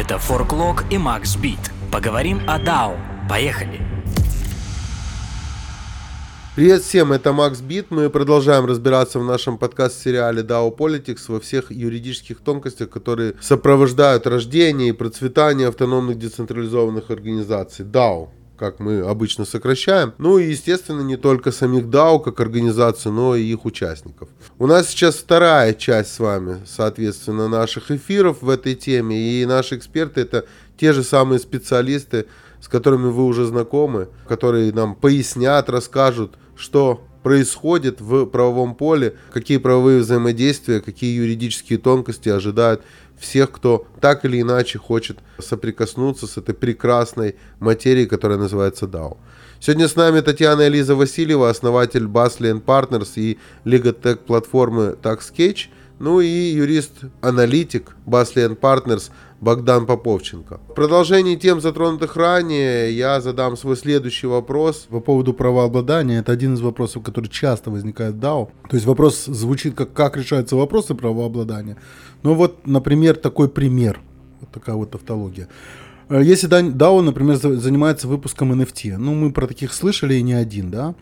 Это Форклог и Макс Бит. Поговорим о DAO. Поехали! Привет всем, это Макс Бит. Мы продолжаем разбираться в нашем подкаст-сериале DAO Politics во всех юридических тонкостях, которые сопровождают рождение и процветание автономных децентрализованных организаций. DAO как мы обычно сокращаем. Ну и, естественно, не только самих DAO как организацию, но и их участников. У нас сейчас вторая часть с вами, соответственно, наших эфиров в этой теме. И наши эксперты это те же самые специалисты, с которыми вы уже знакомы, которые нам пояснят, расскажут, что происходит в правовом поле, какие правовые взаимодействия, какие юридические тонкости ожидают всех, кто так или иначе хочет соприкоснуться с этой прекрасной материей, которая называется DAO. Сегодня с нами Татьяна Элиза Васильева, основатель Baslian Partners и Legatech платформы TaxCatch, ну и юрист-аналитик Baslian Partners Богдан Поповченко. В продолжении тем, затронутых ранее, я задам свой следующий вопрос. По поводу правообладания, это один из вопросов, который часто возникает в DAO. То есть вопрос звучит как, как решаются вопросы правообладания. Ну вот, например, такой пример. Вот такая вот тавтология. Э, если DAO, например, занимается выпуском NFT, ну мы про таких слышали и не один, да,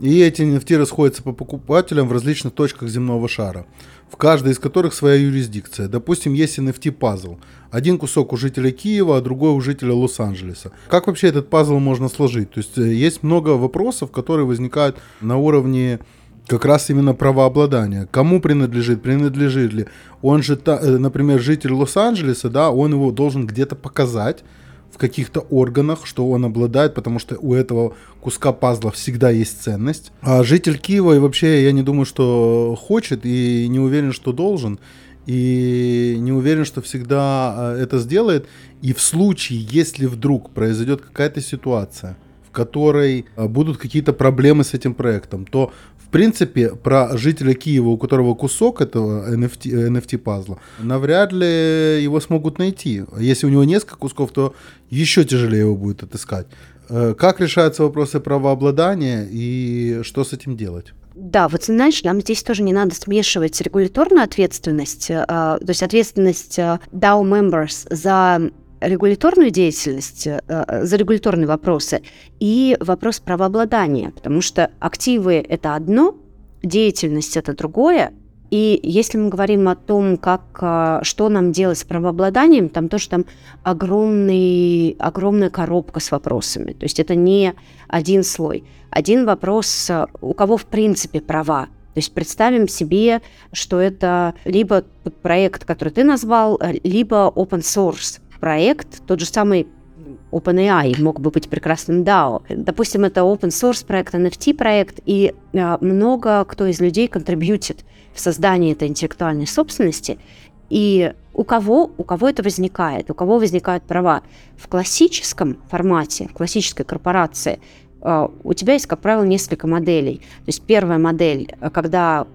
и эти NFT расходятся по покупателям в различных точках земного шара, в каждой из которых своя юрисдикция. Допустим, есть NFT-пазл. Один кусок у жителя Киева, а другой у жителя Лос-Анджелеса. Как вообще этот пазл можно сложить? То есть э, есть много вопросов, которые возникают на уровне как раз именно правообладание. Кому принадлежит, принадлежит ли. Он же, э, например, житель Лос-Анджелеса, да, он его должен где-то показать в каких-то органах, что он обладает, потому что у этого куска пазла всегда есть ценность. А житель Киева и вообще я не думаю, что хочет и не уверен, что должен. И не уверен, что всегда э, это сделает. И в случае, если вдруг произойдет какая-то ситуация, в которой э, будут какие-то проблемы с этим проектом, то принципе, про жителя Киева, у которого кусок этого NFT, NFT пазла, навряд ли его смогут найти. Если у него несколько кусков, то еще тяжелее его будет отыскать. Э, как решаются вопросы правообладания и что с этим делать? Да, вот знаешь, нам здесь тоже не надо смешивать регуляторную ответственность, э, то есть ответственность э, DAO members за регуляторную деятельность, э, за регуляторные вопросы и вопрос правообладания, потому что активы – это одно, деятельность – это другое, и если мы говорим о том, как, э, что нам делать с правообладанием, там тоже там огромный, огромная коробка с вопросами. То есть это не один слой. Один вопрос, э, у кого в принципе права. То есть представим себе, что это либо проект, который ты назвал, либо open source проект, тот же самый OpenAI мог бы быть прекрасным DAO. Допустим, это open source проект, NFT проект, и э, много кто из людей контрибьютит в создании этой интеллектуальной собственности. И у кого, у кого это возникает, у кого возникают права. В классическом формате, в классической корпорации э, у тебя есть, как правило, несколько моделей. То есть первая модель, когда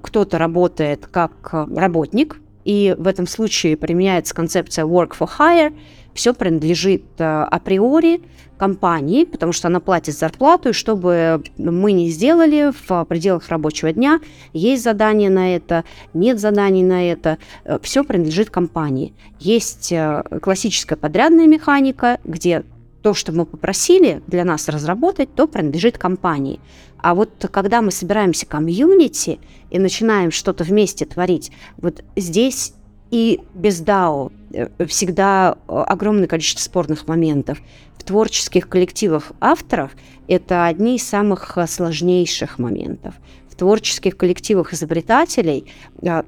кто-то работает как работник, и в этом случае применяется концепция work for hire, все принадлежит э, априори компании, потому что она платит зарплату, и чтобы мы не сделали в пределах рабочего дня, есть задание на это, нет заданий на это, э, все принадлежит компании. Есть э, классическая подрядная механика, где то, что мы попросили для нас разработать, то принадлежит компании. А вот когда мы собираемся комьюнити и начинаем что-то вместе творить, вот здесь и без DAO э, всегда э, огромное количество спорных моментов. В творческих коллективах авторов это одни из самых э, сложнейших моментов. В творческих коллективах изобретателей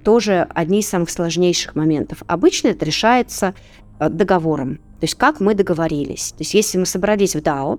тоже одни из самых сложнейших моментов. Обычно это решается договором. То есть как мы договорились. То есть если мы собрались в DAO,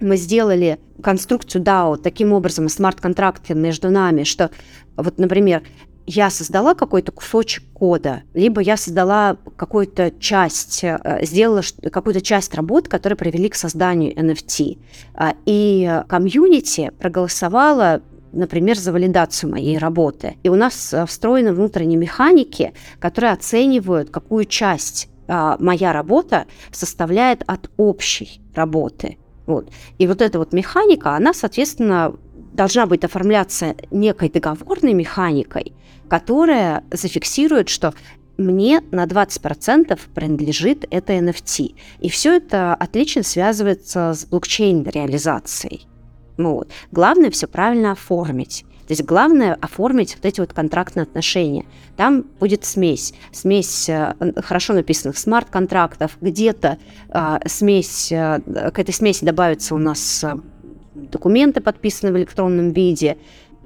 мы сделали конструкцию DAO таким образом, смарт-контракты между нами, что вот, например, я создала какой-то кусочек кода, либо я создала какую-то часть, э, сделала какую-то часть работ, которые привели к созданию NFT. А, и комьюнити проголосовала например, за валидацию моей работы. И у нас э, встроены внутренние механики, которые оценивают, какую часть моя работа составляет от общей работы. Вот. И вот эта вот механика, она, соответственно, должна быть оформляться некой договорной механикой, которая зафиксирует, что мне на 20% принадлежит это NFT. И все это отлично связывается с блокчейн-реализацией. Вот. Главное все правильно оформить. То есть главное оформить вот эти вот контрактные отношения. Там будет смесь. Смесь э, хорошо написанных смарт-контрактов, где-то э, смесь, к этой смеси добавятся у нас э, документы, подписанные в электронном виде,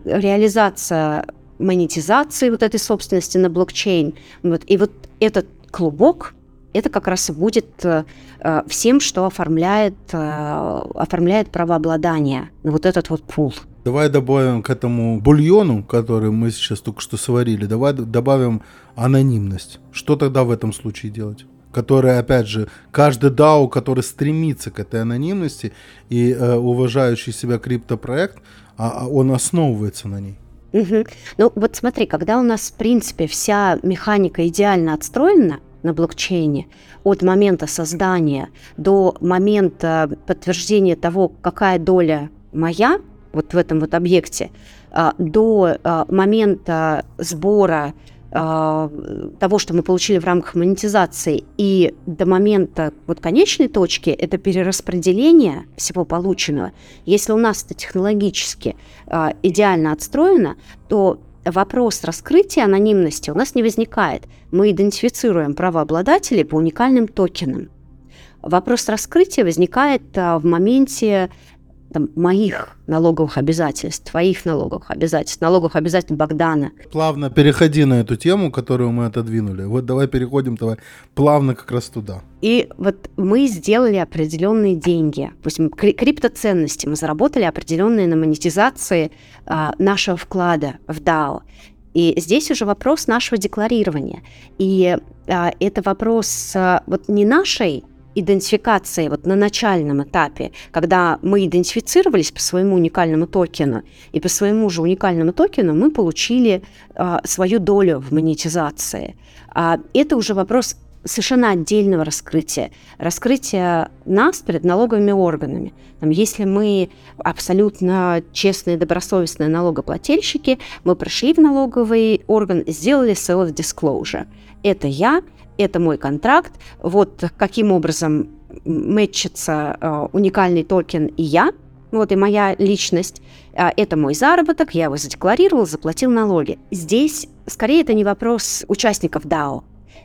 реализация монетизации вот этой собственности на блокчейн. Вот. И вот этот клубок, это как раз и будет э, э всем, что оформляет, э, оформляет правообладание вот этот вот пул. Давай добавим к этому бульону, который мы сейчас только что сварили, давай добавим анонимность. Что тогда в этом случае делать? Который, опять же, каждый DAO, который стремится к этой анонимности и э, уважающий себя криптопроект, а, а он основывается на ней. Угу. Ну вот смотри, когда у нас, в принципе, вся механика идеально отстроена на блокчейне, от момента создания до момента подтверждения того, какая доля моя, вот в этом вот объекте, а, до а, момента сбора а, того, что мы получили в рамках монетизации, и до момента вот конечной точки, это перераспределение всего полученного. Если у нас это технологически идеально отстроено, то вопрос раскрытия анонимности у нас не возникает. Мы идентифицируем правообладателей по уникальным токенам. Вопрос раскрытия возникает в моменте там, моих налоговых обязательств, твоих налоговых обязательств, налоговых обязательств Богдана. Плавно переходи на эту тему, которую мы отодвинули. Вот давай переходим давай плавно как раз туда. И вот мы сделали определенные деньги, допустим, криптоценности, мы заработали определенные на монетизации а, нашего вклада в DAO. И здесь уже вопрос нашего декларирования. И а, это вопрос а, вот не нашей идентификации вот на начальном этапе, когда мы идентифицировались по своему уникальному токену, и по своему же уникальному токену мы получили а, свою долю в монетизации. А, это уже вопрос совершенно отдельного раскрытия. Раскрытия нас перед налоговыми органами. Там, если мы абсолютно честные, добросовестные налогоплательщики, мы пришли в налоговый орган, сделали self-disclosure. Это я, это мой контракт, вот каким образом мэтчится э, уникальный токен и я, вот и моя личность, э, это мой заработок, я его задекларировал, заплатил налоги. Здесь скорее это не вопрос участников DAO,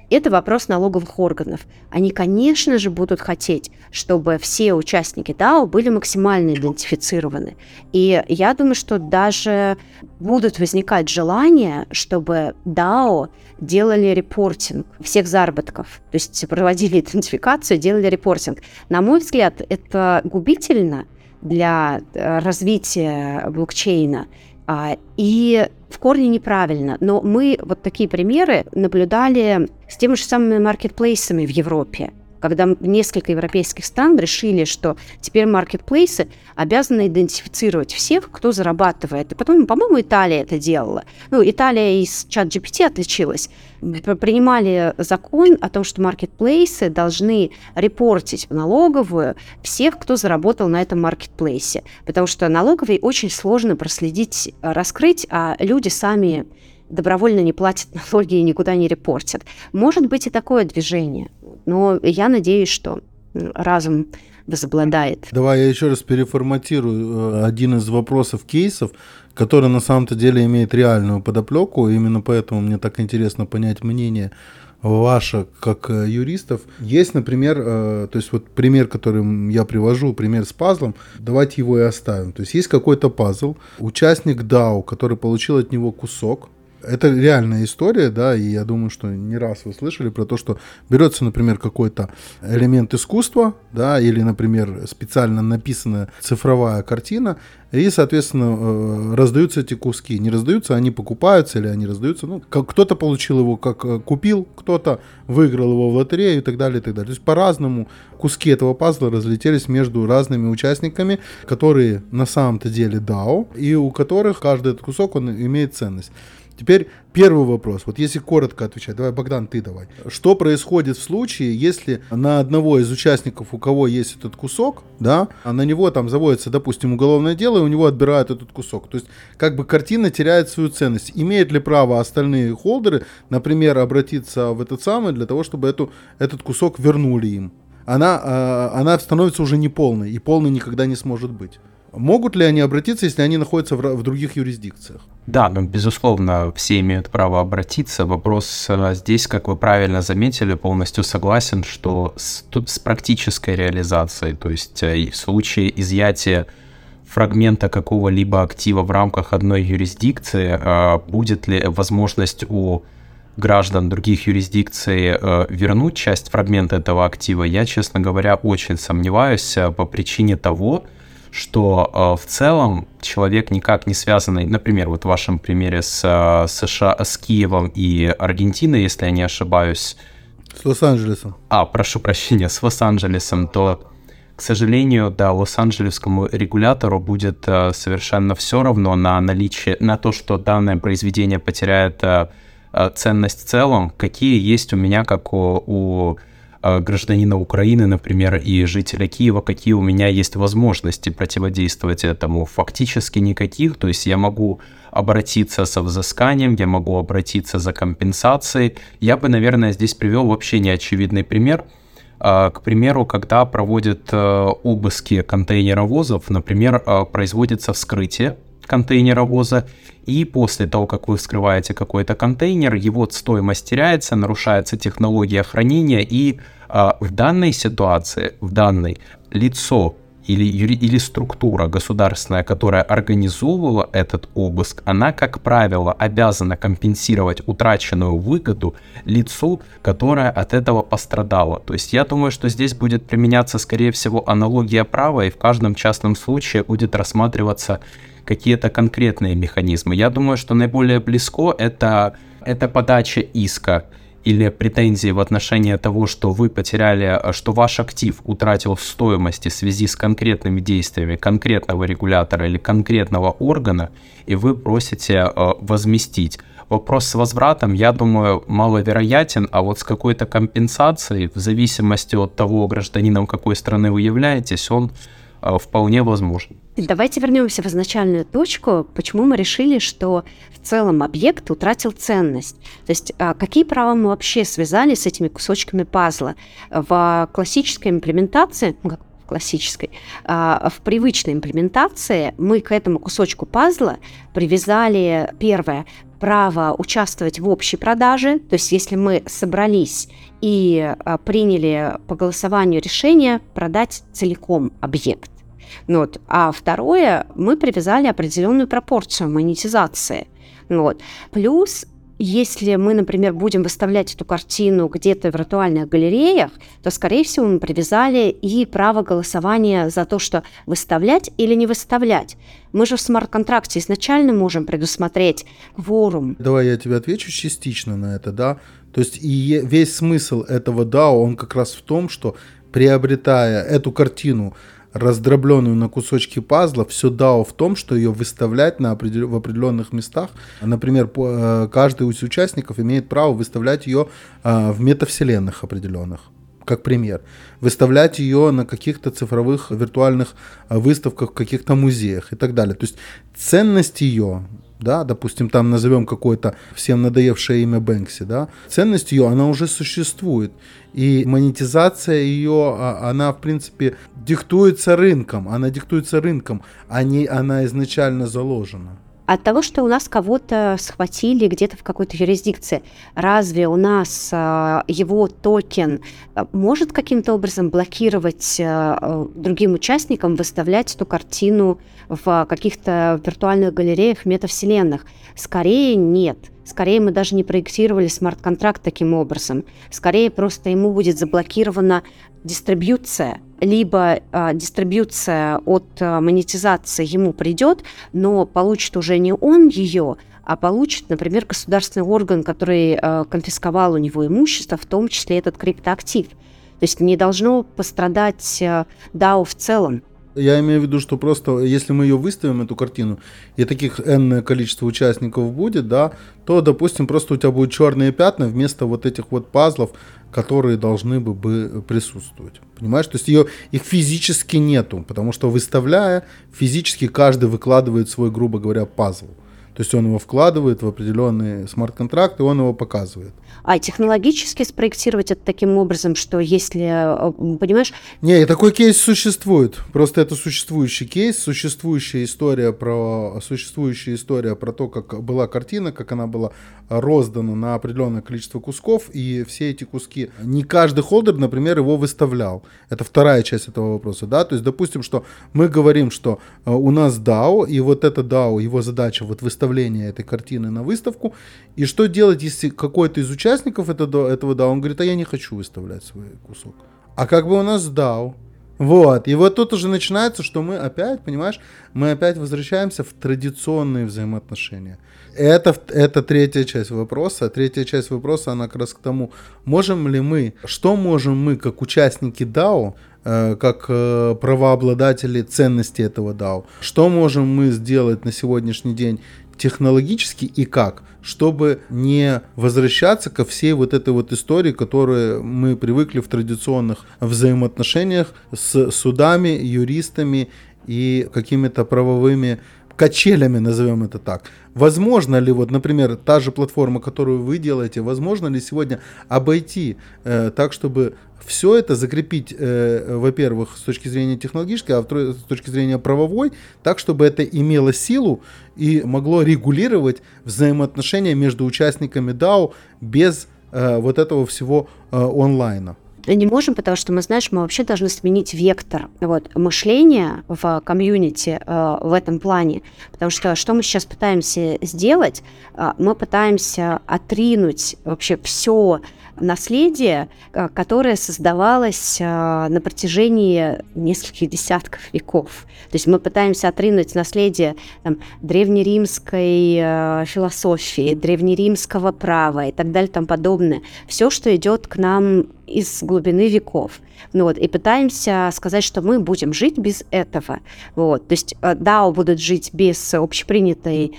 это вопрос налоговых органов. Они, конечно же, будут хотеть, чтобы все участники DAO были максимально идентифицированы. И я думаю, что даже будут возникать желания, чтобы DAO делали репортинг всех заработков, то есть проводили идентификацию, делали репортинг. На мой взгляд, это губительно для э, развития блокчейна. А, и в корне неправильно. Но мы вот такие примеры наблюдали с теми же самыми маркетплейсами в Европе когда несколько европейских стран решили, что теперь маркетплейсы обязаны идентифицировать всех, кто зарабатывает. И потом, по-моему, Италия это делала. Ну, Италия из чат GPT отличилась. Принимали закон о том, что маркетплейсы должны репортить в налоговую всех, кто заработал на этом маркетплейсе. Потому что налоговой очень сложно проследить, раскрыть, а люди сами добровольно не платят налоги и никуда не репортят. Может быть и такое движение, но я надеюсь, что разум возобладает. Давай я еще раз переформатирую э, один из вопросов кейсов, который на самом-то деле имеет реальную подоплеку. Именно поэтому мне так интересно понять мнение ваше как э, юристов. Есть, например, э, то есть вот пример, который я привожу, пример с пазлом, давайте его и оставим. То есть есть какой-то пазл, участник DAO, который получил от него кусок, это реальная история, да, и я думаю, что не раз вы слышали про то, что берется, например, какой-то элемент искусства, да, или, например, специально написанная цифровая картина, и, соответственно, э, раздаются эти куски. Не раздаются, они покупаются или они раздаются. Ну, кто-то получил его как э, купил, кто-то выиграл его в лотерею и так далее, и так далее. То есть по-разному куски этого пазла разлетелись между разными участниками, которые на самом-то деле DAO, и у которых каждый этот кусок, он имеет ценность. Теперь первый вопрос. Вот если коротко отвечать, давай, Богдан, ты давай. Что происходит в случае, если на одного из участников, у кого есть этот кусок, да, а на него там заводится, допустим, уголовное дело, и у него отбирают этот кусок. То есть, как бы картина теряет свою ценность. Имеют ли право остальные холдеры, например, обратиться в этот самый для того, чтобы эту, этот кусок вернули им? Она, э, она становится уже неполной, и полной никогда не сможет быть. Могут ли они обратиться, если они находятся в, в других юрисдикциях? Да, ну, безусловно, все имеют право обратиться. Вопрос э, здесь, как вы правильно заметили, полностью согласен, что с, с практической реализацией, то есть э, в случае изъятия фрагмента какого-либо актива в рамках одной юрисдикции, э, будет ли возможность у граждан других юрисдикций вернуть часть фрагмента этого актива, я, честно говоря, очень сомневаюсь по причине того, что э, в целом человек никак не связанный, например, вот в вашем примере с э, США, с Киевом и Аргентиной, если я не ошибаюсь. С Лос-Анджелесом. А, прошу прощения, с Лос-Анджелесом, то, к сожалению, да, лос-анджелесскому регулятору будет э, совершенно все равно на наличие, на то, что данное произведение потеряет э, э ценность в целом, какие есть у меня, как у, у гражданина Украины, например, и жителя Киева, какие у меня есть возможности противодействовать этому. Фактически никаких, то есть я могу обратиться со взысканием, я могу обратиться за компенсацией. Я бы, наверное, здесь привел вообще неочевидный пример. Э, к примеру, когда проводят э, обыски контейнеровозов, например, производится вскрытие контейнеровоза, и после того, как вы вскрываете какой-то контейнер, его стоимость теряется, нарушается технология хранения, и а, в данной ситуации, в данной, лицо или, или структура государственная, которая организовывала этот обыск, она, как правило, обязана компенсировать утраченную выгоду лицу, которое от этого пострадало. То есть я думаю, что здесь будет применяться, скорее всего, аналогия права, и в каждом частном случае будет рассматриваться какие-то конкретные механизмы. Я думаю, что наиболее близко это, это подача иска или претензии в отношении того, что вы потеряли, что ваш актив утратил в стоимости в связи с конкретными действиями конкретного регулятора или конкретного органа, и вы просите э, возместить. Вопрос с возвратом, я думаю, маловероятен, а вот с какой-то компенсацией, в зависимости от того, гражданином какой страны вы являетесь, он э, вполне возможен. Давайте вернемся в изначальную точку, почему мы решили, что в целом объект утратил ценность. То есть а, какие права мы вообще связали с этими кусочками пазла? В классической имплементации, ну, как в классической, а, в привычной имплементации мы к этому кусочку пазла привязали первое право участвовать в общей продаже, то есть если мы собрались и а, приняли по голосованию решение продать целиком объект. Ну вот. А второе, мы привязали определенную пропорцию монетизации. Ну вот. Плюс если мы, например, будем выставлять эту картину где-то в виртуальных галереях, то, скорее всего, мы привязали и право голосования за то, что выставлять или не выставлять. Мы же в смарт-контракте изначально можем предусмотреть кворум. Давай я тебе отвечу частично на это, да. То есть и весь смысл этого DAO, он как раз в том, что приобретая эту картину раздробленную на кусочки пазла, все DAO в том, что ее выставлять на определ... в определенных местах. Например, э, каждый из участников имеет право выставлять ее э, в метавселенных определенных как пример, выставлять ее на каких-то цифровых виртуальных э, выставках, в каких-то музеях и так далее. То есть ценность ее, да, допустим, там назовем какое-то всем надоевшее имя Бэнкси, да, ценность ее, она уже существует. И монетизация ее, а, она, в принципе, диктуется рынком. Она диктуется рынком, а не она изначально заложена от того, что у нас кого-то схватили где-то в какой-то юрисдикции, разве у нас э, его токен э, может каким-то образом блокировать э, другим участникам выставлять эту картину в каких-то виртуальных галереях, метавселенных? Скорее нет. Скорее мы даже не проектировали смарт-контракт таким образом. Скорее просто ему будет заблокирована дистрибьюция, либо э, дистрибьюция от э, монетизации ему придет, но получит уже не он ее, а получит, например, государственный орган, который э, конфисковал у него имущество, в том числе этот криптоактив. То есть не должно пострадать DAO в целом. Я имею в виду, что просто если мы ее выставим, эту картину, и таких энное количество участников будет, да, то, допустим, просто у тебя будут черные пятна вместо вот этих вот пазлов, которые должны бы, бы присутствовать. Понимаешь? То есть ее, их физически нету, потому что выставляя, физически каждый выкладывает свой, грубо говоря, пазл. То есть он его вкладывает в определенный смарт-контракт, и он его показывает. А технологически спроектировать это таким образом, что если, э, понимаешь... Не, такой кейс существует. Просто это существующий кейс, существующая история про, существующая история про то, как была картина, как она была роздана на определенное количество кусков, и все эти куски, не каждый холдер, например, его выставлял. Это вторая часть этого вопроса, да, то есть, допустим, что мы говорим, что э, у нас DAO, и вот это DAO, его задача вот выставление этой картины на выставку, и что делать, если какой-то из участников этого, этого DAO, он говорит, а я не хочу выставлять свой кусок. А как бы у нас DAO, вот, и вот тут уже начинается, что мы опять, понимаешь, мы опять возвращаемся в традиционные взаимоотношения. Это, это третья часть вопроса. Третья часть вопроса, она как раз к тому, можем ли мы, что можем мы, как участники DAO, э, как э, правообладатели ценности этого DAO, что можем мы сделать на сегодняшний день технологически и как, чтобы не возвращаться ко всей вот этой вот истории, которую мы привыкли в традиционных взаимоотношениях с судами, юристами и какими-то правовыми качелями, назовем это так. Возможно ли, вот, например, та же платформа, которую вы делаете, возможно ли сегодня обойти э, так, чтобы все это закрепить, э, во-первых, с точки зрения технологической, а с точки зрения правовой, так, чтобы это имело силу и могло регулировать взаимоотношения между участниками DAO без э, вот этого всего э, онлайна? не можем, потому что мы, знаешь, мы вообще должны сменить вектор вот, мышления в комьюнити э, в этом плане. Потому что что мы сейчас пытаемся сделать? Э, мы пытаемся отринуть вообще все наследие, э, которое создавалось э, на протяжении нескольких десятков веков. То есть мы пытаемся отринуть наследие там, древнеримской э, философии, древнеримского права и так далее тому подобное. Все, что идет к нам из глубины веков. Ну вот, и пытаемся сказать, что мы будем жить без этого. Вот, то есть DAO будут жить без общепринятой,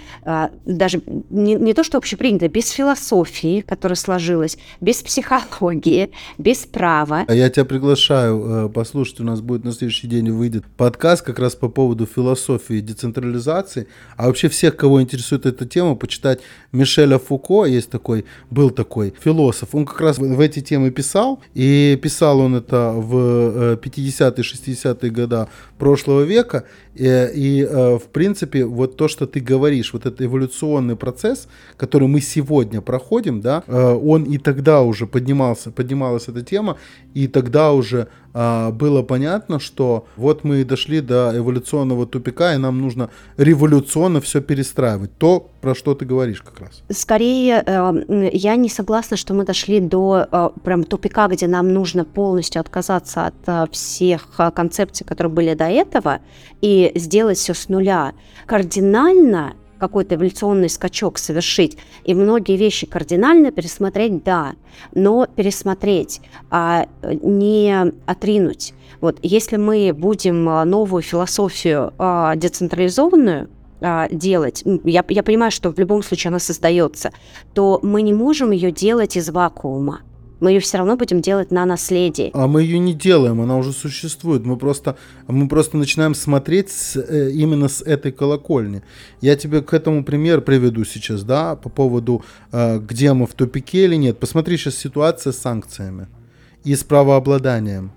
даже не, не то, что общепринятой, без философии, которая сложилась, без психологии, без права. А я тебя приглашаю э, послушать, у нас будет на следующий день выйдет подкаст как раз по поводу философии децентрализации. А вообще всех, кого интересует эта тема, почитать Мишеля Фуко, есть такой, был такой философ. Он как раз в эти темы писал, и писал он это в 50-е, 60-е годы прошлого века. И, и э, в принципе, вот то, что ты говоришь, вот этот эволюционный процесс, который мы сегодня проходим, да, э, он и тогда уже поднимался, поднималась эта тема, и тогда уже было понятно, что вот мы дошли до эволюционного тупика, и нам нужно революционно все перестраивать. То, про что ты говоришь как раз. Скорее, э, я не согласна, что мы дошли до э, прям тупика, где нам нужно полностью отказаться от э, всех концепций, которые были до этого, и сделать все с нуля. Кардинально какой-то эволюционный скачок совершить и многие вещи кардинально пересмотреть, да, но пересмотреть, а не отринуть. Вот если мы будем а, новую философию а, децентрализованную а, делать, я, я понимаю, что в любом случае она создается, то мы не можем ее делать из вакуума мы ее все равно будем делать на наследии. А мы ее не делаем, она уже существует. Мы просто, мы просто начинаем смотреть с, э, именно с этой колокольни. Я тебе к этому пример приведу сейчас, да, по поводу, э, где мы в тупике или нет. Посмотри сейчас ситуация с санкциями и с правообладанием.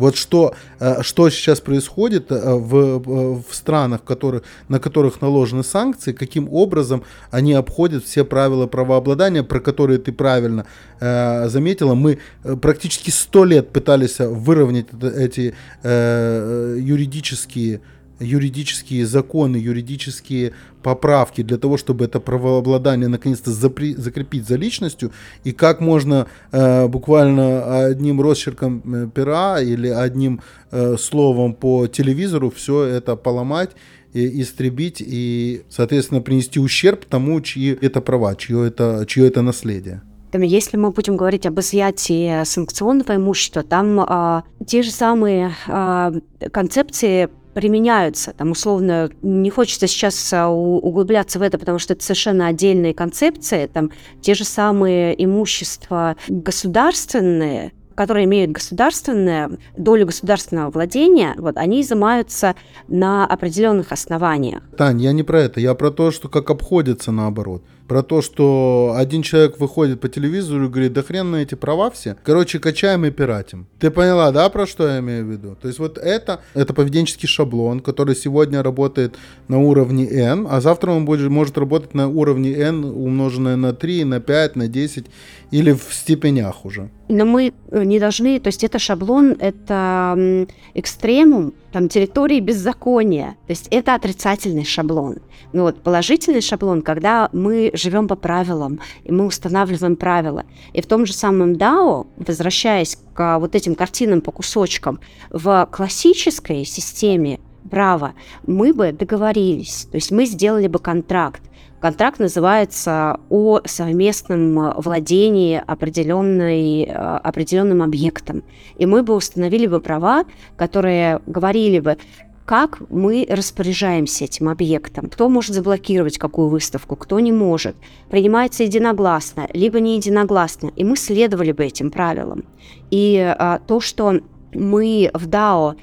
Вот что, э, что сейчас происходит э, в, э, в странах, которые, на которых наложены санкции, каким образом они обходят все правила правообладания, про которые ты правильно э, заметила. Мы практически сто лет пытались выровнять эти э, юридические юридические законы, юридические поправки для того, чтобы это правообладание наконец-то запри- закрепить за личностью, и как можно э, буквально одним росчерком э, пера или одним э, словом по телевизору все это поломать и истребить и, соответственно, принести ущерб тому, чьи это права, чье это, чье это наследие. Если мы будем говорить об изъятии санкционного имущества, там а, те же самые а, концепции применяются. Там, условно, не хочется сейчас а, углубляться в это, потому что это совершенно отдельные концепции. Там те же самые имущества государственные, которые имеют государственное, долю государственного владения, вот, они изымаются на определенных основаниях. Тань, я не про это, я про то, что как обходится наоборот про то, что один человек выходит по телевизору и говорит, да хрен на эти права все. Короче, качаем и пиратим. Ты поняла, да, про что я имею в виду? То есть вот это, это поведенческий шаблон, который сегодня работает на уровне n, а завтра он будет, может работать на уровне n, умноженное на 3, на 5, на 10 или в степенях уже. Но мы не должны, то есть это шаблон, это экстремум, там территории беззакония, то есть это отрицательный шаблон. Ну вот положительный шаблон, когда мы живем по правилам, и мы устанавливаем правила. И в том же самом DAO, возвращаясь к вот этим картинам по кусочкам, в классической системе права мы бы договорились, то есть мы сделали бы контракт. Контракт называется о совместном владении определенной, определенным объектом. И мы бы установили бы права, которые говорили бы, как мы распоряжаемся этим объектом, кто может заблокировать какую выставку, кто не может. Принимается единогласно, либо не единогласно, и мы следовали бы этим правилам. И а, то, что мы в DAO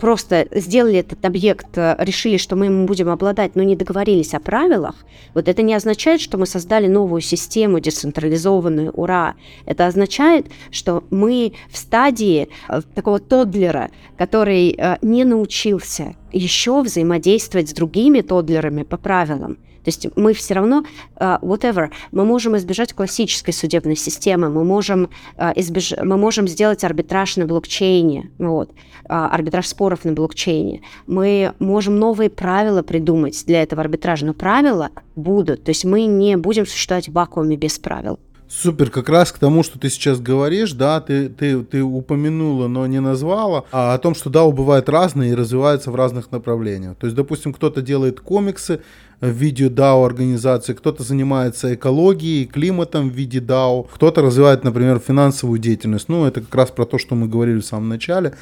просто сделали этот объект, э, решили, что мы ему будем обладать, но не договорились о правилах, вот это не означает, что мы создали новую систему децентрализованную, ура. Это означает, что мы в стадии э, такого тоддлера, который э, не научился еще взаимодействовать с другими тоддлерами по правилам. Есть мы все равно, uh, whatever, мы можем избежать классической судебной системы, мы можем, uh, избеж... мы можем сделать арбитраж на блокчейне, вот, uh, арбитраж споров на блокчейне. Мы можем новые правила придумать для этого арбитража, но правила будут. То есть мы не будем существовать в вакууме без правил. Супер, как раз к тому, что ты сейчас говоришь, да, ты, ты, ты упомянула, но не назвала, а о том, что DAO бывают разные и развиваются в разных направлениях. То есть, допустим, кто-то делает комиксы в виде DAO организации, кто-то занимается экологией, климатом в виде DAO, кто-то развивает, например, финансовую деятельность. Ну, это как раз про то, что мы говорили в самом начале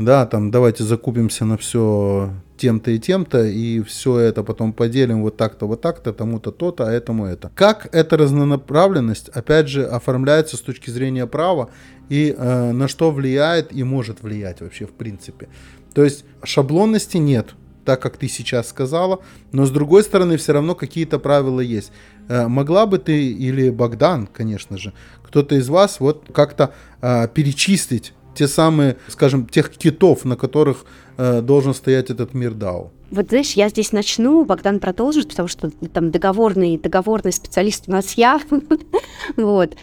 да, там давайте закупимся на все тем-то и тем-то, и все это потом поделим вот так-то, вот так-то, тому-то то-то, а этому это. Как эта разнонаправленность, опять же, оформляется с точки зрения права и э, на что влияет и может влиять вообще в принципе. То есть шаблонности нет, так как ты сейчас сказала, но с другой стороны все равно какие-то правила есть. Э, могла бы ты или Богдан, конечно же, кто-то из вас вот как-то э, перечислить те самые, скажем, тех китов, на которых э, должен стоять этот мир DAO. Вот знаешь, я здесь начну, Богдан продолжит, потому что там договорный, договорный специалист у нас я. вот.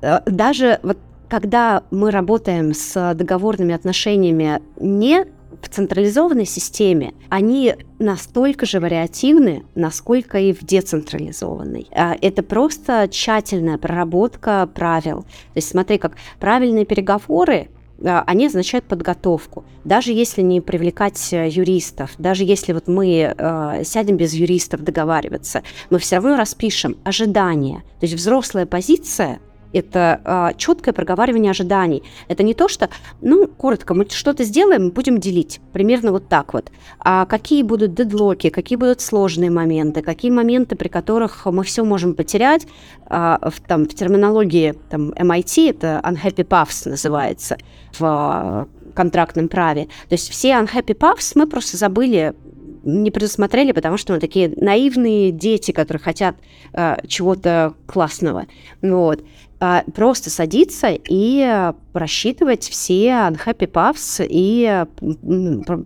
Э, даже вот когда мы работаем с договорными отношениями не в централизованной системе, они настолько же вариативны, насколько и в децентрализованной. А, это просто тщательная проработка правил. То есть смотри, как правильные переговоры они означают подготовку. Даже если не привлекать э, юристов, даже если вот мы э, сядем без юристов договариваться, мы все равно распишем ожидания. То есть взрослая позиция это а, четкое проговаривание ожиданий. Это не то, что, ну, коротко, мы что-то сделаем, будем делить. Примерно вот так вот. А какие будут дедлоки, какие будут сложные моменты, какие моменты, при которых мы все можем потерять. А, в, там, в терминологии там, MIT это unhappy paths называется в а, контрактном праве. То есть все unhappy paths мы просто забыли не предусмотрели, потому что мы такие наивные дети, которые хотят э, чего-то классного. Вот. А, просто садиться и просчитывать все unhappy paths и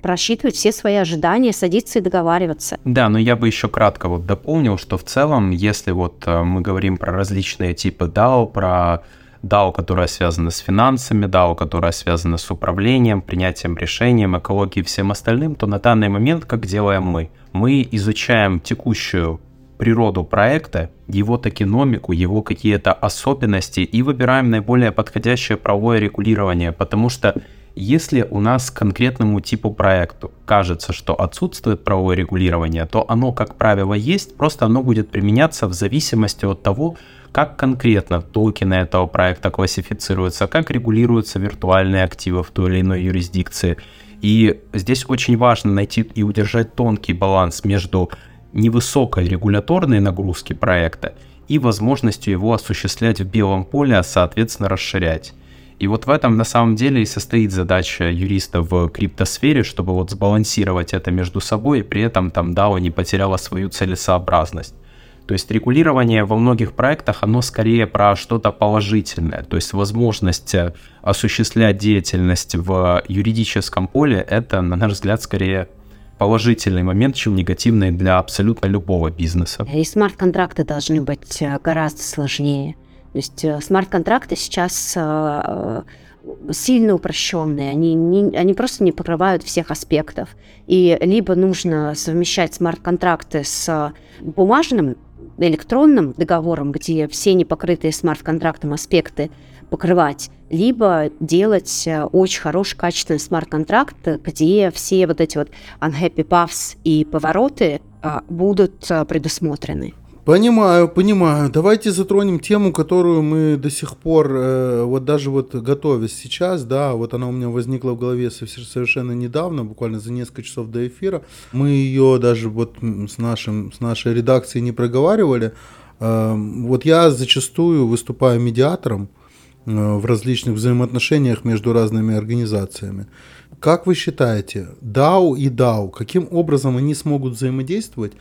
просчитывать все свои ожидания, садиться и договариваться. Да, но я бы еще кратко вот дополнил, что в целом, если вот э, мы говорим про различные типы DAO, про DAO, которая связана с финансами, DAO, которая связана с управлением, принятием решений, экологией и всем остальным, то на данный момент как делаем мы? Мы изучаем текущую природу проекта, его токеномику, его какие-то особенности и выбираем наиболее подходящее правовое регулирование, потому что если у нас конкретному типу проекту кажется, что отсутствует правовое регулирование, то оно, как правило, есть, просто оно будет применяться в зависимости от того, как конкретно токены этого проекта классифицируются, как регулируются виртуальные активы в той или иной юрисдикции – И здесь очень важно найти и удержать тонкий баланс между невысокой регуляторной нагрузки проекта и возможностью его осуществлять в белом поле, а соответственно расширять. И вот в этом на самом деле и состоит задача юриста в криптосфере, чтобы вот сбалансировать это между собой, и при этом там DAO не потеряла свою целесообразность. То есть регулирование во многих проектах, оно скорее про что-то положительное. То есть возможность э, осуществлять деятельность в юридическом поле, это, на наш взгляд, скорее положительный момент, чем негативный для абсолютно любого бизнеса. И смарт-контракты должны быть э, гораздо сложнее. То есть э, смарт-контракты сейчас э, сильно упрощенные, они, не, они просто не покрывают всех аспектов. И либо нужно совмещать смарт-контракты с бумажным, электронным договором, где все непокрытые смарт-контрактом аспекты покрывать, либо делать э, очень хороший, качественный смарт-контракт, где все вот эти вот unhappy paths и повороты а, будут а, предусмотрены. Понимаю, понимаю. Давайте затронем тему, которую мы до сих пор, э, вот даже вот готовясь сейчас, да, вот она у меня возникла в голове совершенно недавно, буквально за несколько часов до эфира. Мы ее даже вот с, нашим, с нашей редакцией не проговаривали. Э, вот я зачастую выступаю медиатором, Э, в различных взаимоотношениях между разными организациями. Как вы считаете, DAO и DAO, каким образом они смогут взаимодействовать?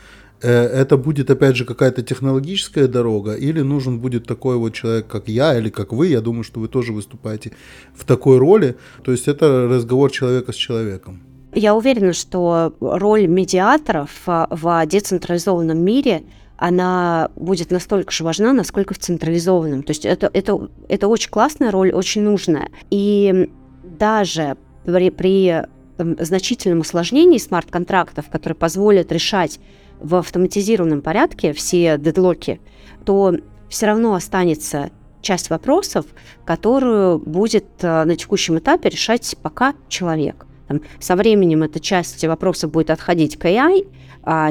Э, это будет, опять же, какая-то технологическая дорога, или нужен будет такой вот человек, как я, или как вы, я думаю, что вы тоже выступаете в такой роли, то есть это разговор человека с человеком. Я уверена, что роль медиаторов э, в децентрализованном мире – она будет настолько же важна, насколько в централизованном. То есть это, это, это очень классная роль, очень нужная. И даже при, при там, значительном усложнении смарт-контрактов, которые позволят решать в автоматизированном порядке все дедлоки, то все равно останется часть вопросов, которую будет э, на текущем этапе решать пока человек. Там, со временем эта часть вопросов будет отходить к AI,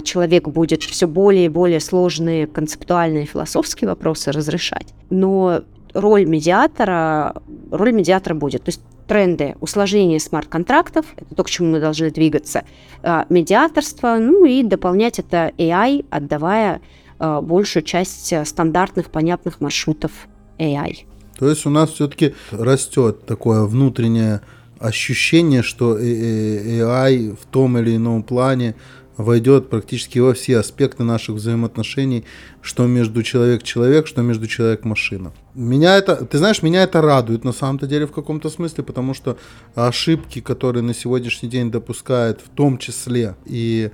человек будет все более и более сложные концептуальные философские вопросы разрешать. Но роль медиатора, роль медиатора будет. То есть тренды усложнения смарт-контрактов, это то, к чему мы должны двигаться, а, медиаторство, ну и дополнять это AI, отдавая а, большую часть стандартных, понятных маршрутов AI. То есть у нас все-таки растет такое внутреннее ощущение, что AI в том или ином плане войдет практически во все аспекты наших взаимоотношений, что между человек-человек, что между человек-машина. Меня это, ты знаешь, меня это радует на самом-то деле в каком-то смысле, потому что ошибки, которые на сегодняшний день допускает в том числе и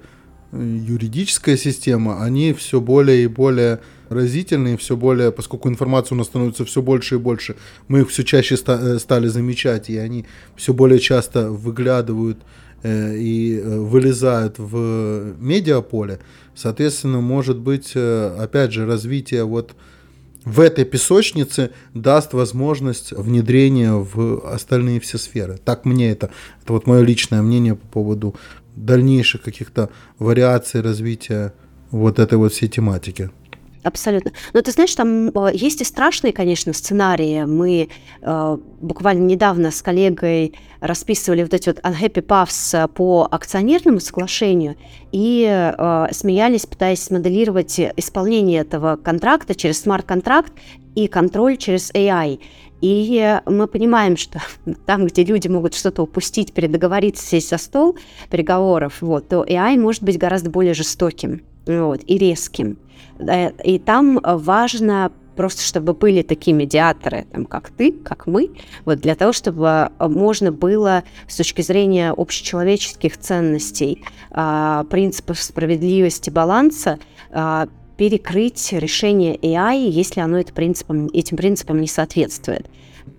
юридическая система, они все более и более разительные, все более, поскольку информации у нас становится все больше и больше, мы их все чаще ста- э, стали замечать, и они все более часто выглядывают Э, и э, вылезают в медиаполе, соответственно, может быть, э, опять же, развитие вот в этой песочнице даст возможность внедрения в остальные все сферы. Так мне это, это вот мое личное мнение по поводу дальнейших каких-то вариаций развития вот этой вот всей тематики. Абсолютно. Но ты знаешь, там э, есть и страшные, конечно, сценарии. Мы э, буквально недавно с коллегой расписывали вот эти вот unhappy paths э, по акционерному соглашению и э, смеялись, пытаясь смоделировать исполнение этого контракта через смарт-контракт и контроль через AI. И мы понимаем, что там, где люди могут что-то упустить, передоговориться, сесть за стол переговоров, вот, то AI может быть гораздо более жестоким вот, и резким. И там важно просто чтобы были такие медиаторы, там, как ты, как мы, вот для того, чтобы можно было с точки зрения общечеловеческих ценностей, а, принципов справедливости, баланса, а, перекрыть решение AI, если оно это принципам, этим принципам не соответствует.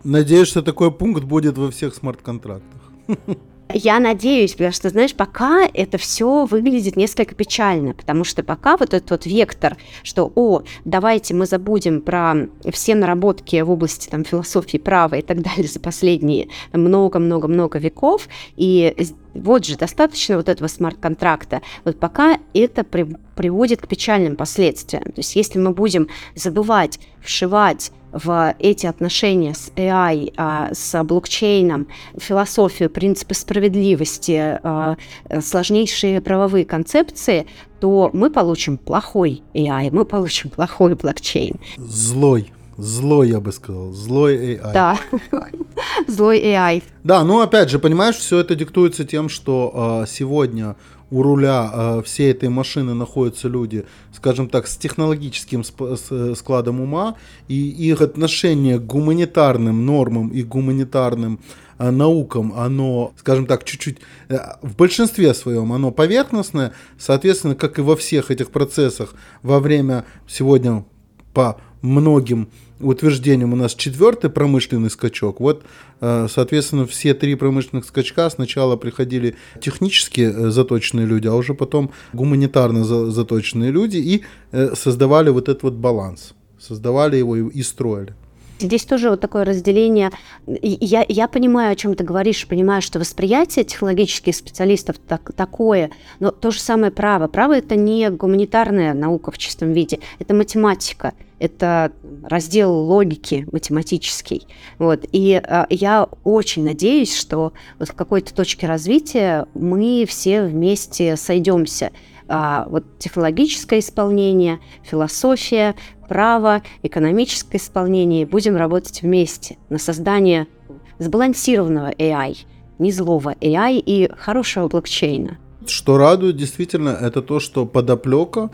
Надеюсь, что такой пункт будет во всех смарт-контрактах. Я надеюсь, потому что, знаешь, пока это все выглядит несколько печально, потому что пока вот этот вот вектор, что, о, давайте мы забудем про все наработки в области там, философии, права и так далее за последние много-много-много веков, и вот же достаточно вот этого смарт-контракта. Вот пока это при, приводит к печальным последствиям. То есть если мы будем забывать, вшивать в эти отношения с AI, а, с блокчейном, философию, принципы справедливости, а, сложнейшие правовые концепции, то мы получим плохой AI, мы получим плохой блокчейн. Злой. Злой, я бы сказал. Злой AI. Да, злой AI. Да, ну опять же, понимаешь, все это диктуется тем, что э, сегодня у руля э, всей этой машины находятся люди, скажем так, с технологическим сп- с, э, складом ума, и их отношение к гуманитарным нормам и гуманитарным э, наукам, оно, скажем так, чуть-чуть, э, в большинстве своем оно поверхностное, соответственно, как и во всех этих процессах во время сегодня по многим утверждениям у нас четвертый промышленный скачок. Вот, соответственно, все три промышленных скачка сначала приходили технически э, заточенные люди, а уже потом гуманитарно заточенные люди и э, создавали вот этот вот баланс. Создавали его и строили. Здесь тоже вот такое разделение. Я, я понимаю, о чем ты говоришь, понимаю, что восприятие технологических специалистов так, такое, но то же самое право. Право это не гуманитарная наука в чистом виде, это математика это раздел логики математический. Вот. И э, я очень надеюсь, что вот в какой-то точке развития мы все вместе сойдемся. А, вот технологическое исполнение, философия, право, экономическое исполнение. Будем работать вместе на создание сбалансированного AI, не злого AI и хорошего блокчейна. Что радует действительно, это то, что подоплека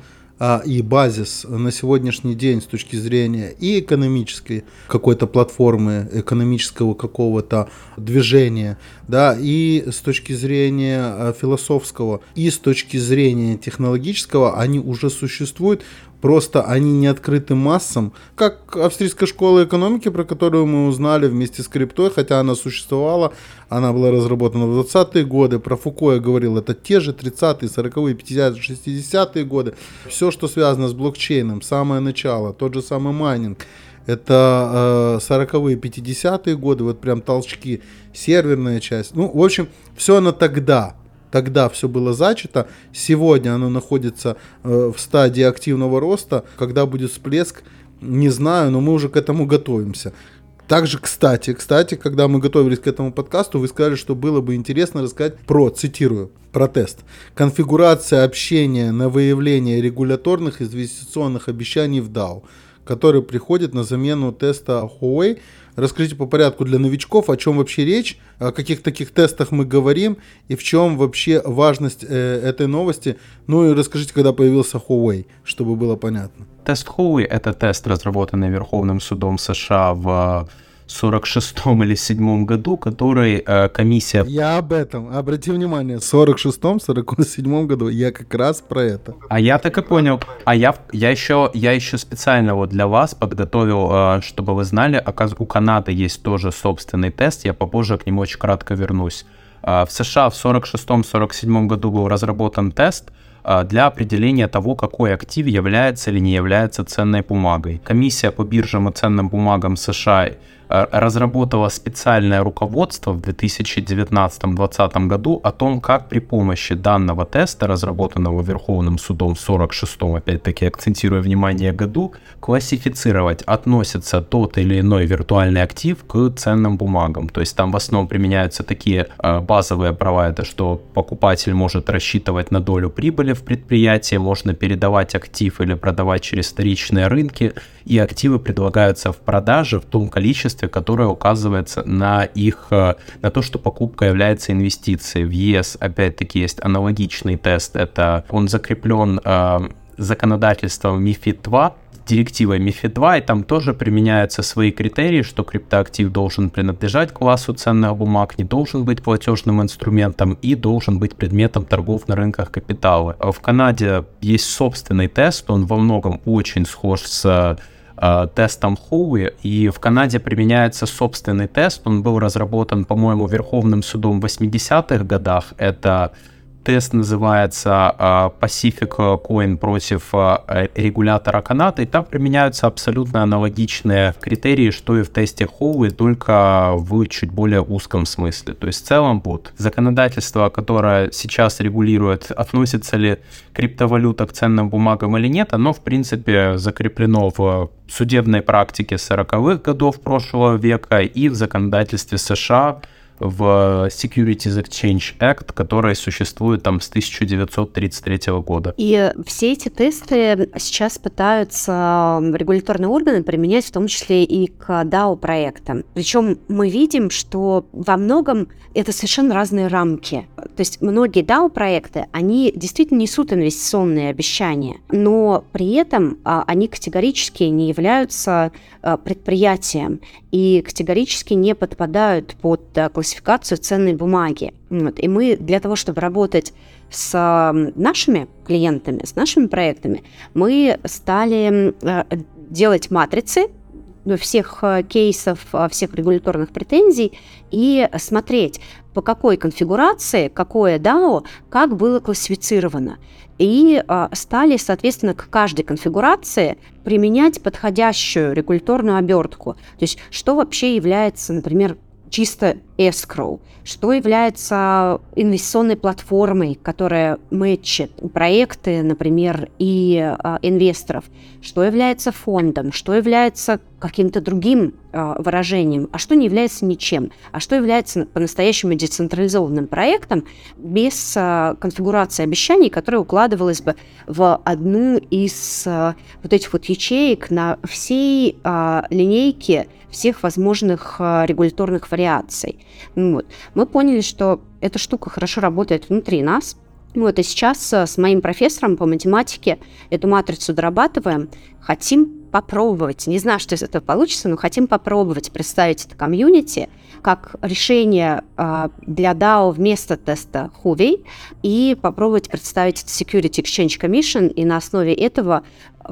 и базис на сегодняшний день с точки зрения и экономической какой-то платформы, экономического какого-то движения, да, и с точки зрения а, философского, и с точки зрения технологического, они уже существуют, Просто они не открыты массам, как австрийская школа экономики, про которую мы узнали вместе с криптой, хотя она существовала, она была разработана в 20-е годы. Про Фуко я говорил, это те же 30-е, 40-е, 50-е, 60-е годы. Все, что связано с блокчейном, самое начало, тот же самый майнинг. Это э, 40-е, 50-е годы, вот прям толчки, серверная часть. Ну, в общем, все оно тогда. Тогда все было зачато, сегодня оно находится э, в стадии активного роста. Когда будет всплеск, не знаю, но мы уже к этому готовимся. Также, кстати, кстати, когда мы готовились к этому подкасту, вы сказали, что было бы интересно рассказать про, цитирую, про тест. Конфигурация общения на выявление регуляторных инвестиционных обещаний в DAO, который приходит на замену теста Huawei Расскажите по порядку для новичков, о чем вообще речь, о каких таких тестах мы говорим и в чем вообще важность э, этой новости. Ну и расскажите, когда появился Huawei, чтобы было понятно. Тест Huawei — это тест, разработанный Верховным судом США в 46-м или 7 году, который э, комиссия... Я об этом. Обрати внимание, в 46-м, 47 году я как раз про это. А я так и понял. А я, я, еще, я еще специально вот для вас подготовил, э, чтобы вы знали, у Канады есть тоже собственный тест, я попозже к нему очень кратко вернусь. Э, в США в 46-47 году был разработан тест, э, для определения того, какой актив является или не является ценной бумагой. Комиссия по биржам и ценным бумагам США разработала специальное руководство в 2019-2020 году о том, как при помощи данного теста, разработанного Верховным судом в 46-м, опять-таки акцентируя внимание году, классифицировать, относится тот или иной виртуальный актив к ценным бумагам. То есть там в основном применяются такие э, базовые права, это что покупатель может рассчитывать на долю прибыли в предприятии, можно передавать актив или продавать через вторичные рынки, и активы предлагаются в продаже в том количестве, которое указывается на их, э, на то, что покупка является инвестицией. В ЕС, опять-таки, есть аналогичный тест, это он закреплен э, законодательством MIFID 2, директивой MIFID 2, и там тоже применяются свои критерии, что криптоактив должен принадлежать классу ценных бумаг, не должен быть платежным инструментом и должен быть предметом торгов на рынках капитала. В Канаде есть собственный тест, он во многом очень схож с э, тестом Хоуи, и в Канаде применяется собственный тест, он был разработан, по-моему, Верховным судом в 80-х годах, это тест называется а, Pacific Coin против а, регулятора каната, и там применяются абсолютно аналогичные критерии, что и в тесте Хоуи, только в чуть более узком смысле. То есть в целом вот законодательство, которое сейчас регулирует, относится ли криптовалюта к ценным бумагам или нет, оно в принципе закреплено в судебной практике 40-х годов прошлого века и в законодательстве США в Securities Exchange Act, который существует там с 1933 года. И все эти тесты сейчас пытаются регуляторные органы применять в том числе и к DAO-проектам. Причем мы видим, что во многом это совершенно разные рамки. То есть многие DAO-проекты, они действительно несут инвестиционные обещания, но при этом а, они категорически не являются а, предприятием и категорически не подпадают под классификацию классификацию ценной бумаги. Вот. И мы для того, чтобы работать с нашими клиентами, с нашими проектами, мы стали э, делать матрицы всех э, кейсов, э, всех регуляторных претензий и смотреть, по какой конфигурации, какое DAO, как было классифицировано. И стали, соответственно, к каждой конфигурации применять подходящую регуляторную обертку. То есть, что вообще является, например, чисто escrow, что является инвестиционной платформой, которая мэтчит проекты, например, и а, инвесторов, что является фондом, что является каким-то другим а, выражением, а что не является ничем, а что является по-настоящему децентрализованным проектом без а, конфигурации обещаний, которая укладывалась бы в одну из а, вот этих вот ячеек на всей а, линейке всех возможных а, регуляторных вариаций. Вот. Мы поняли, что эта штука хорошо работает внутри нас, вот, и сейчас а, с моим профессором по математике эту матрицу дорабатываем. Хотим попробовать, не знаю, что из этого получится, но хотим попробовать представить это комьюнити как решение э, для DAO вместо теста Huawei и попробовать представить это Security Exchange Commission и на основе этого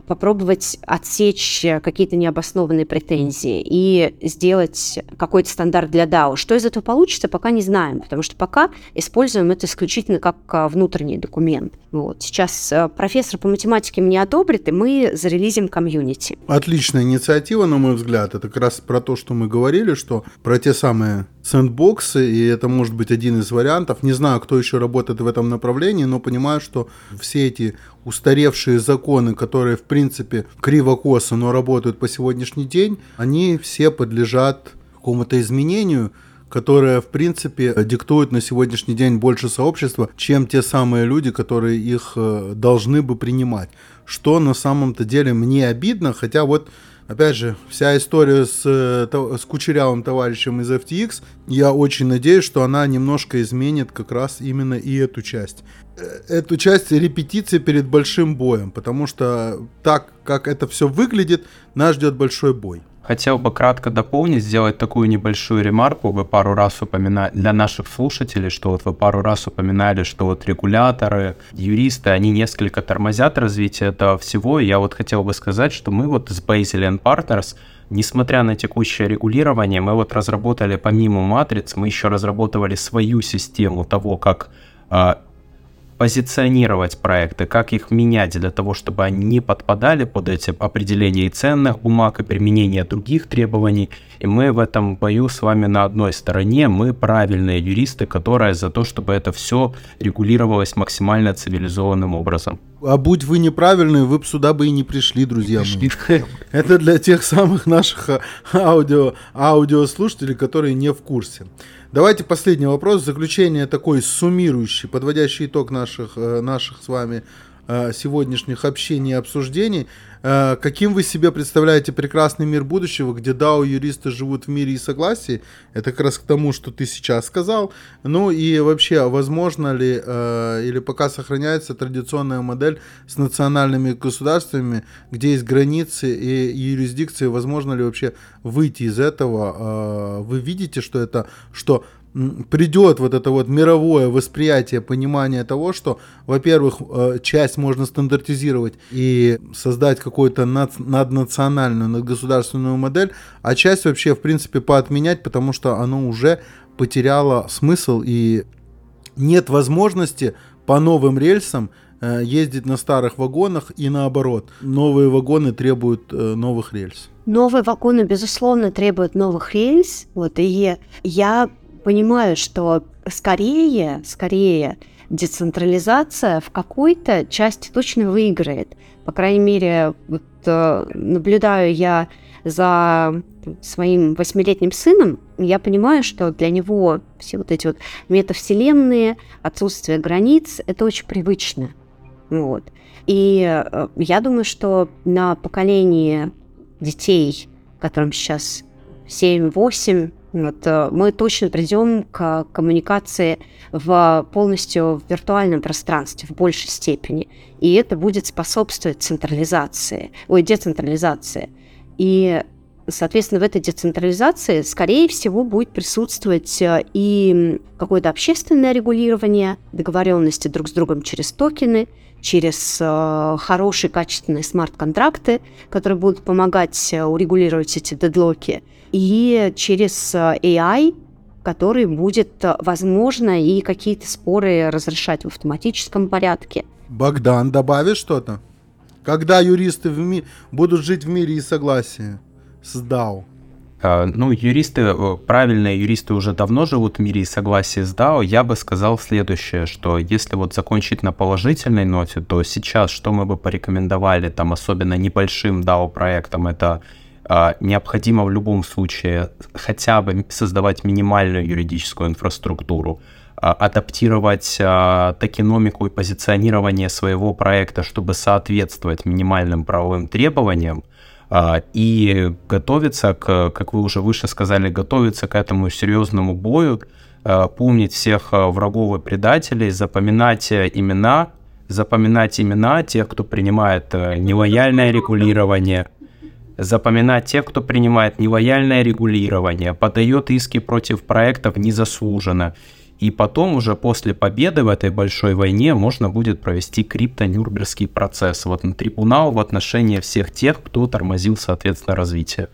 попробовать отсечь какие-то необоснованные претензии и сделать какой-то стандарт для DAO. Что из этого получится, пока не знаем, потому что пока используем это исключительно как а, внутренний документ. Вот. Сейчас а, профессор по математике мне одобрит, и мы зарелизим комьюнити. Отличная инициатива, на мой взгляд. Это как раз про то, что мы говорили, что про те самые сэндбоксы, и это может быть один из вариантов. Не знаю, кто еще работает в этом направлении, но понимаю, что все эти устаревшие законы, которые, в принципе, криво-косо, но работают по сегодняшний день, они все подлежат какому-то изменению, которое, в принципе, диктует на сегодняшний день больше сообщества, чем те самые люди, которые их э, должны бы принимать. Что на самом-то деле мне обидно, хотя вот Опять же, вся история с, э, с кучерявым товарищем из FTX, я очень надеюсь, что она немножко изменит как раз именно и эту часть. Э, эту часть репетиции перед большим боем, потому что так, как это все выглядит, нас ждет большой бой. Хотел бы кратко дополнить, сделать такую небольшую ремарку. Вы пару раз упоминали, для наших слушателей, что вот вы пару раз упоминали, что вот регуляторы, юристы, они несколько тормозят развитие этого всего. И я вот хотел бы сказать, что мы вот с Basel Partners Несмотря на текущее регулирование, мы вот разработали помимо матриц, мы еще разработали свою систему того, как а, позиционировать проекты, как их менять для того, чтобы они не подпадали под эти определения и ценных бумаг, и применение других требований. И мы в этом бою с вами на одной стороне. Мы правильные юристы, которые за то, чтобы это все регулировалось максимально цивилизованным образом. А будь вы неправильные, вы бы сюда бы и не пришли, друзья мои. Это для тех самых наших а, аудио, аудиослушателей, которые не в курсе. Давайте последний вопрос. Заключение такой суммирующий, подводящий итог наших, э, наших с вами э, сегодняшних общений и обсуждений. Э, каким вы себе представляете прекрасный мир будущего, где DAO-юристы живут в мире и согласии? Это как раз к тому, что ты сейчас сказал. Ну и вообще, возможно ли или пока сохраняется традиционная модель с национальными государствами, где есть границы и юрисдикции, возможно ли вообще выйти из этого? Вы видите, что это, что придет вот это вот мировое восприятие, понимание того, что, во-первых, э, часть можно стандартизировать и создать какую-то над, наднациональную, надгосударственную модель, а часть вообще, в принципе, поотменять, потому что оно уже потеряло смысл и нет возможности по новым рельсам э, ездить на старых вагонах и наоборот. Новые вагоны требуют э, новых рельс. Новые вагоны, безусловно, требуют новых рельс. Вот, и я понимаю, что скорее, скорее децентрализация в какой-то части точно выиграет. По крайней мере, вот, э, наблюдаю я за своим восьмилетним сыном, я понимаю, что для него все вот эти вот метавселенные, отсутствие границ, это очень привычно. Вот. И э, я думаю, что на поколении детей, которым сейчас 7-8, вот, э, мы точно придем к коммуникации в полностью в виртуальном пространстве в большей степени. И это будет способствовать централизации, ой, децентрализации. И, соответственно, в этой децентрализации, скорее всего, будет присутствовать э, и какое-то общественное регулирование, договоренности друг с другом через токены, через э, хорошие, качественные смарт-контракты, которые будут помогать урегулировать эти дедлоки – и через э, AI, который будет, э, возможно, и какие-то споры разрешать в автоматическом порядке. Богдан, добавишь что-то? Когда юристы в ми- будут жить в мире и согласии с DAO? А, ну, юристы, э, правильные юристы уже давно живут в мире и согласии с DAO. Я бы сказал следующее, что если вот закончить на положительной ноте, то сейчас что мы бы порекомендовали, там, особенно небольшим DAO-проектам, это а, необходимо в любом случае хотя бы создавать минимальную юридическую инфраструктуру, а, адаптировать а, токеномику и позиционирование своего проекта, чтобы соответствовать минимальным правовым требованиям, и готовиться к, как вы уже выше сказали, готовиться к этому серьезному бою, помнить всех врагов и предателей, запоминать имена, запоминать имена тех, кто принимает нелояльное регулирование, запоминать тех, кто принимает нелояльное регулирование, подает иски против проектов незаслуженно. И потом уже после победы в этой большой войне можно будет провести крипто-нюрнбергский процесс вот на трибунал в отношении всех тех, кто тормозил, соответственно, развитие.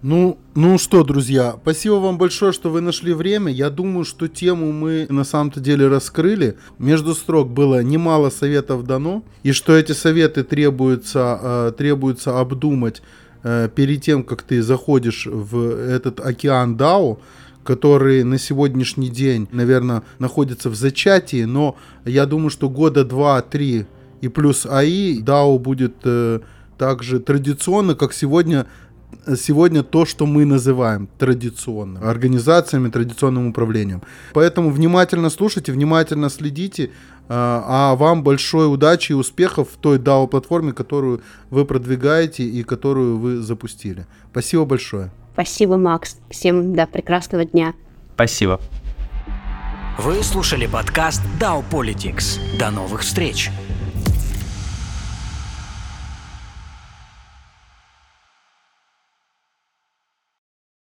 Ну, ну что, друзья, спасибо вам большое, что вы нашли время. Я думаю, что тему мы на самом-то деле раскрыли. Между строк было немало советов дано, и что эти советы требуется, э, требуется обдумать Э, перед тем, как ты заходишь в этот океан Дао, который на сегодняшний день, наверное, находится в зачатии, но я думаю, что года два-три и плюс АИ DAO будет э, также традиционно, как сегодня сегодня то, что мы называем традиционным организациями, традиционным управлением. Поэтому внимательно слушайте, внимательно следите, а, а вам большой удачи и успехов в той DAO-платформе, которую вы продвигаете и которую вы запустили. Спасибо большое. Спасибо, Макс. Всем да, прекрасного дня. Спасибо. Вы слушали подкаст DAO Politics. До новых встреч!